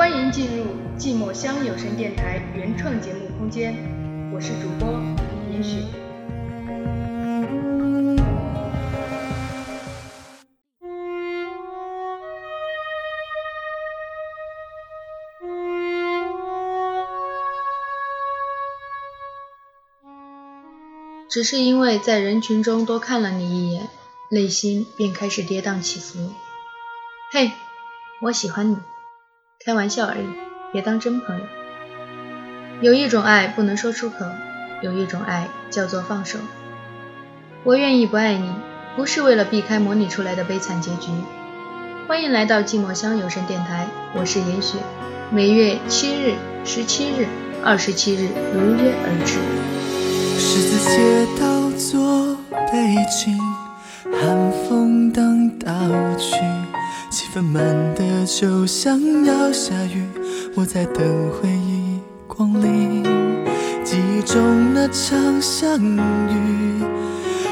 欢迎进入寂寞乡有声电台原创节目空间，我是主播严雪。只是因为在人群中多看了你一眼，内心便开始跌宕起伏。嘿，我喜欢你，开玩笑而已，别当真朋友。有一种爱不能说出口，有一种爱叫做放手。我愿意不爱你，不是为了避开模拟出来的悲惨结局。欢迎来到寂寞乡有声电台，我是严雪，每月七日、十七日、二十七日如约而至。十字街道做背景，寒风当道具，气氛满就像要下雨。我在等回忆光临，记忆中那场相遇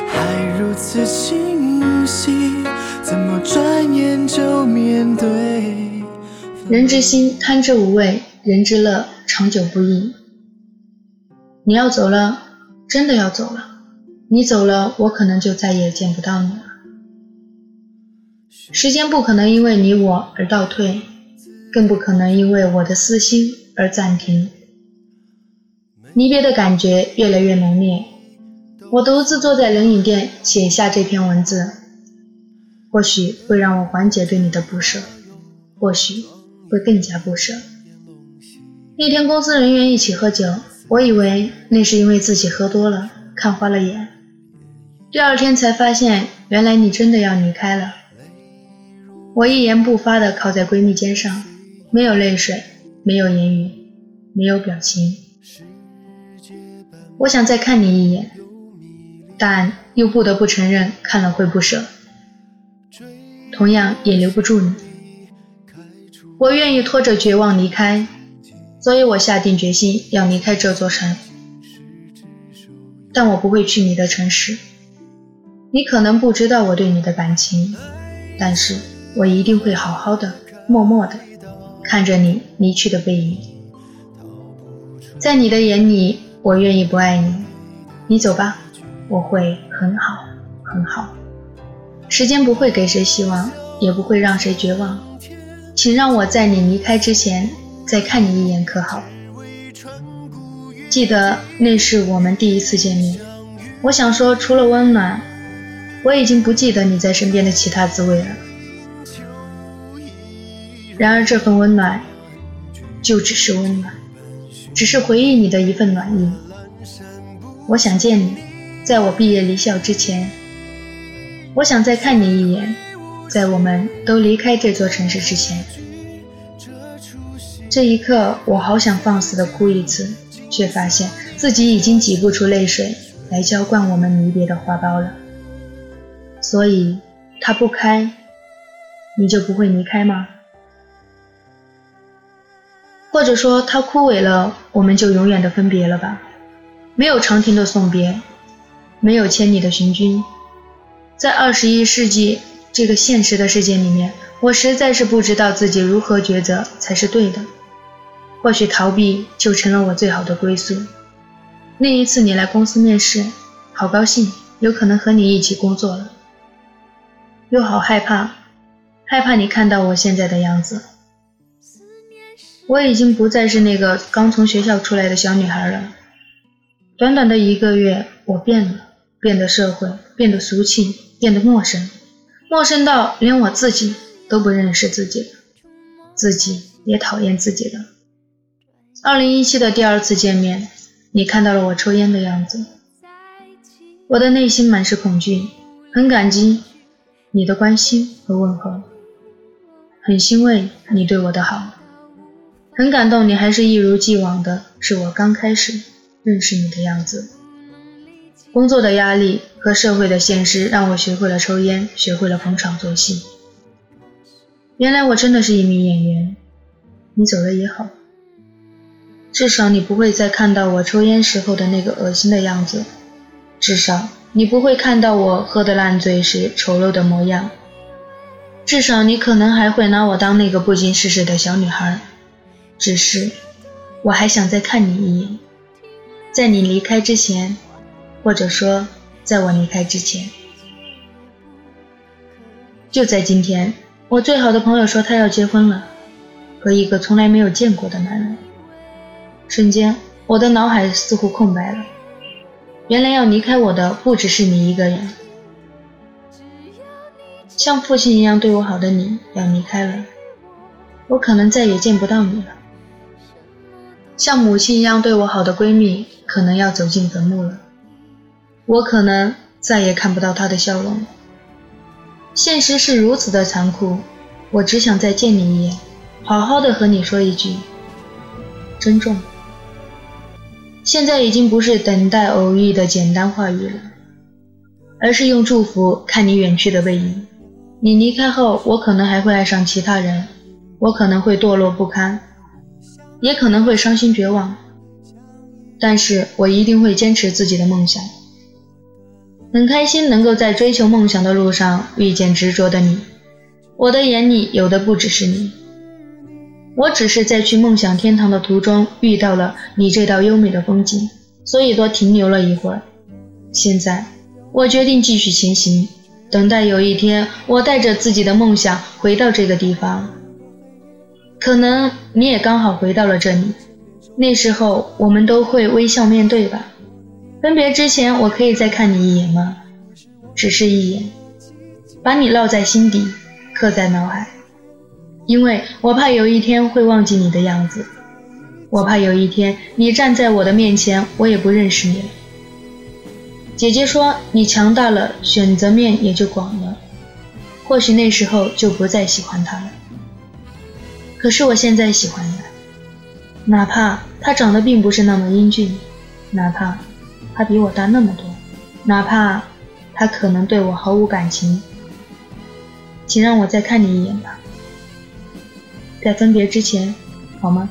还如此清晰，怎么转眼就面对？人之心贪之无味，人之乐长久不易。你要走了。真的要走了，你走了，我可能就再也见不到你了。时间不可能因为你我而倒退，更不可能因为我的私心而暂停。离别的感觉越来越浓烈，我独自坐在冷饮店写下这篇文字，或许会让我缓解对你的不舍，或许会更加不舍。那天公司人员一起喝酒。我以为那是因为自己喝多了，看花了眼。第二天才发现，原来你真的要离开了。我一言不发地靠在闺蜜肩上，没有泪水，没有言语，没有表情。我想再看你一眼，但又不得不承认看了会不舍，同样也留不住你。我愿意拖着绝望离开。所以我下定决心要离开这座城，但我不会去你的城市。你可能不知道我对你的感情，但是我一定会好好的、默默的看着你离去的背影。在你的眼里，我愿意不爱你。你走吧，我会很好很好。时间不会给谁希望，也不会让谁绝望。请让我在你离开之前。再看你一眼可好？记得那是我们第一次见面。我想说，除了温暖，我已经不记得你在身边的其他滋味了。然而这份温暖，就只是温暖，只是回忆你的一份暖意。我想见你，在我毕业离校之前。我想再看你一眼，在我们都离开这座城市之前。这一刻，我好想放肆的哭一次，却发现自己已经挤不出泪水来浇灌我们离别的花苞了。所以，他不开，你就不会离开吗？或者说，他枯萎了，我们就永远的分别了吧？没有长亭的送别，没有千里的寻君，在二十一世纪这个现实的世界里面，我实在是不知道自己如何抉择才是对的。或许逃避就成了我最好的归宿。那一次你来公司面试，好高兴，有可能和你一起工作了，又好害怕，害怕你看到我现在的样子。我已经不再是那个刚从学校出来的小女孩了。短短的一个月，我变了，变得社会，变得俗气，变得陌生，陌生到连我自己都不认识自己了，自己也讨厌自己了。二零一七的第二次见面，你看到了我抽烟的样子，我的内心满是恐惧，很感激你的关心和问候，很欣慰你对我的好，很感动你还是一如既往的是我刚开始认识你的样子。工作的压力和社会的现实让我学会了抽烟，学会了逢场作戏。原来我真的是一名演员，你走了也好。至少你不会再看到我抽烟时候的那个恶心的样子，至少你不会看到我喝得烂醉时丑陋的模样，至少你可能还会拿我当那个不经世事的小女孩，只是我还想再看你一眼，在你离开之前，或者说在我离开之前。就在今天，我最好的朋友说他要结婚了，和一个从来没有见过的男人。瞬间，我的脑海似乎空白了。原来要离开我的不只是你一个人，像父亲一样对我好的你要离开了，我可能再也见不到你了。像母亲一样对我好的闺蜜可能要走进坟墓了，我可能再也看不到她的笑容。现实是如此的残酷，我只想再见你一眼，好好的和你说一句珍重。现在已经不是等待偶遇的简单话语了，而是用祝福看你远去的背影。你离开后，我可能还会爱上其他人，我可能会堕落不堪，也可能会伤心绝望，但是我一定会坚持自己的梦想。很开心能够在追求梦想的路上遇见执着的你，我的眼里有的不只是你。我只是在去梦想天堂的途中遇到了你这道优美的风景，所以多停留了一会儿。现在我决定继续前行，等待有一天我带着自己的梦想回到这个地方。可能你也刚好回到了这里，那时候我们都会微笑面对吧。分别之前，我可以再看你一眼吗？只是一眼，把你烙在心底，刻在脑海。因为我怕有一天会忘记你的样子，我怕有一天你站在我的面前，我也不认识你了。姐姐说你强大了，选择面也就广了，或许那时候就不再喜欢他了。可是我现在喜欢他，哪怕他长得并不是那么英俊，哪怕他比我大那么多，哪怕他可能对我毫无感情，请让我再看你一眼吧。在分别之前，好吗？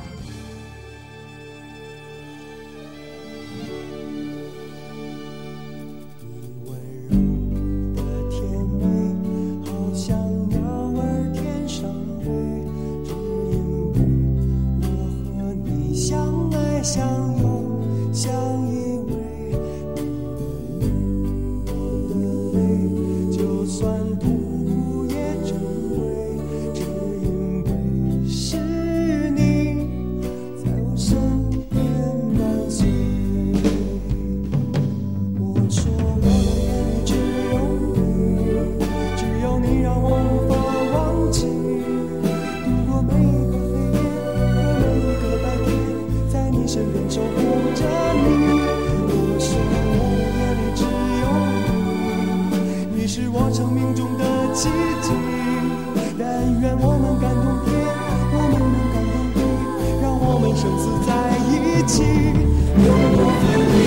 生命中的奇迹但愿我们感动天我们能感动地让我们生死在一起。永不分离